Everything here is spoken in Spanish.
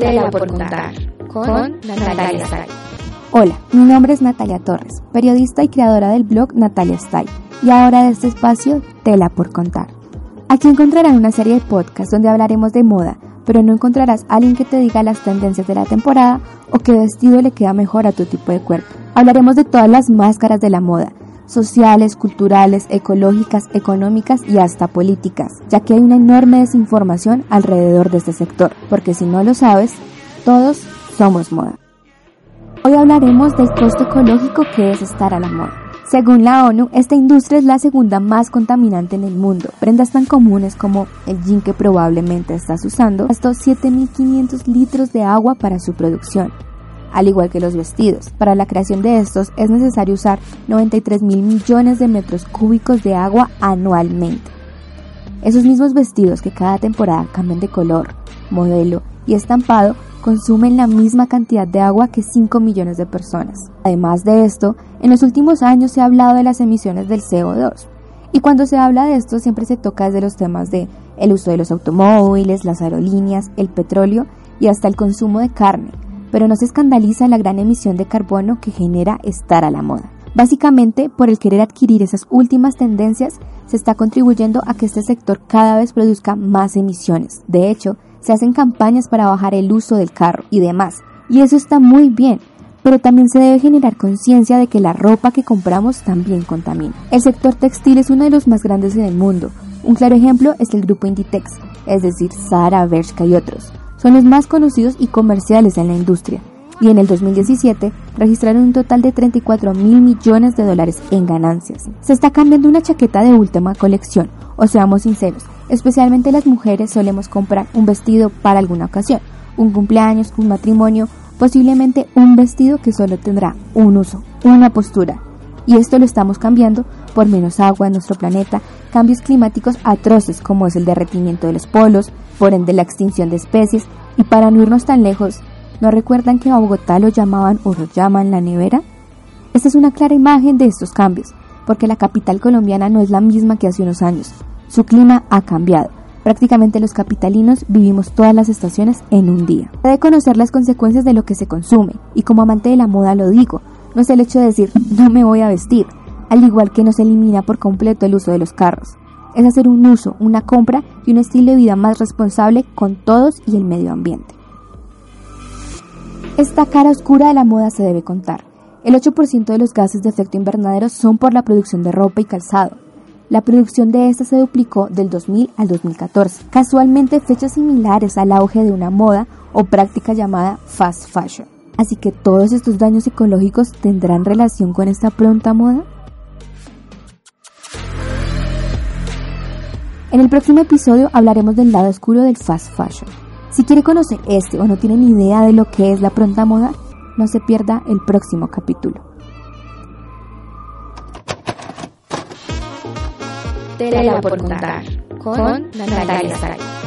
Tela por contar con Natalia Stay. Hola, mi nombre es Natalia Torres, periodista y creadora del blog Natalia Style y ahora de este espacio Tela por contar. Aquí encontrarán una serie de podcasts donde hablaremos de moda, pero no encontrarás a alguien que te diga las tendencias de la temporada o qué vestido le queda mejor a tu tipo de cuerpo. Hablaremos de todas las máscaras de la moda, sociales, culturales, ecológicas, económicas y hasta políticas, ya que hay una enorme desinformación alrededor de este sector, porque si no lo sabes, todos somos moda. Hoy hablaremos del costo ecológico que es estar a la moda. Según la ONU, esta industria es la segunda más contaminante en el mundo. Prendas tan comunes como el jean que probablemente estás usando, gastó 7.500 litros de agua para su producción al igual que los vestidos. Para la creación de estos es necesario usar 93 mil millones de metros cúbicos de agua anualmente. Esos mismos vestidos que cada temporada cambian de color, modelo y estampado consumen la misma cantidad de agua que 5 millones de personas. Además de esto, en los últimos años se ha hablado de las emisiones del CO2. Y cuando se habla de esto siempre se toca desde los temas de el uso de los automóviles, las aerolíneas, el petróleo y hasta el consumo de carne, pero no se escandaliza la gran emisión de carbono que genera estar a la moda. Básicamente, por el querer adquirir esas últimas tendencias, se está contribuyendo a que este sector cada vez produzca más emisiones. De hecho, se hacen campañas para bajar el uso del carro y demás. Y eso está muy bien, pero también se debe generar conciencia de que la ropa que compramos también contamina. El sector textil es uno de los más grandes en el mundo. Un claro ejemplo es el grupo Inditex, es decir, Zara, Bershka y otros son los más conocidos y comerciales en la industria, y en el 2017 registraron un total de 34 mil millones de dólares en ganancias. Se está cambiando una chaqueta de última colección, o seamos sinceros, especialmente las mujeres solemos comprar un vestido para alguna ocasión, un cumpleaños, un matrimonio, posiblemente un vestido que solo tendrá un uso, una postura. Y esto lo estamos cambiando por menos agua en nuestro planeta, cambios climáticos atroces como es el derretimiento de los polos, por ende la extinción de especies, y para no irnos tan lejos, ¿no recuerdan que a Bogotá lo llamaban o lo llaman la nevera? Esta es una clara imagen de estos cambios, porque la capital colombiana no es la misma que hace unos años. Su clima ha cambiado. Prácticamente los capitalinos vivimos todas las estaciones en un día. Debe conocer las consecuencias de lo que se consume, y como amante de la moda lo digo, no es el hecho de decir no me voy a vestir, al igual que no se elimina por completo el uso de los carros es hacer un uso, una compra y un estilo de vida más responsable con todos y el medio ambiente. Esta cara oscura de la moda se debe contar. El 8% de los gases de efecto invernadero son por la producción de ropa y calzado. La producción de esta se duplicó del 2000 al 2014, casualmente fechas similares al auge de una moda o práctica llamada fast fashion. Así que todos estos daños ecológicos tendrán relación con esta pronta moda. En el próximo episodio hablaremos del lado oscuro del fast fashion. Si quiere conocer este o no tiene ni idea de lo que es la pronta moda, no se pierda el próximo capítulo. Tela por contar con Natalia Saray.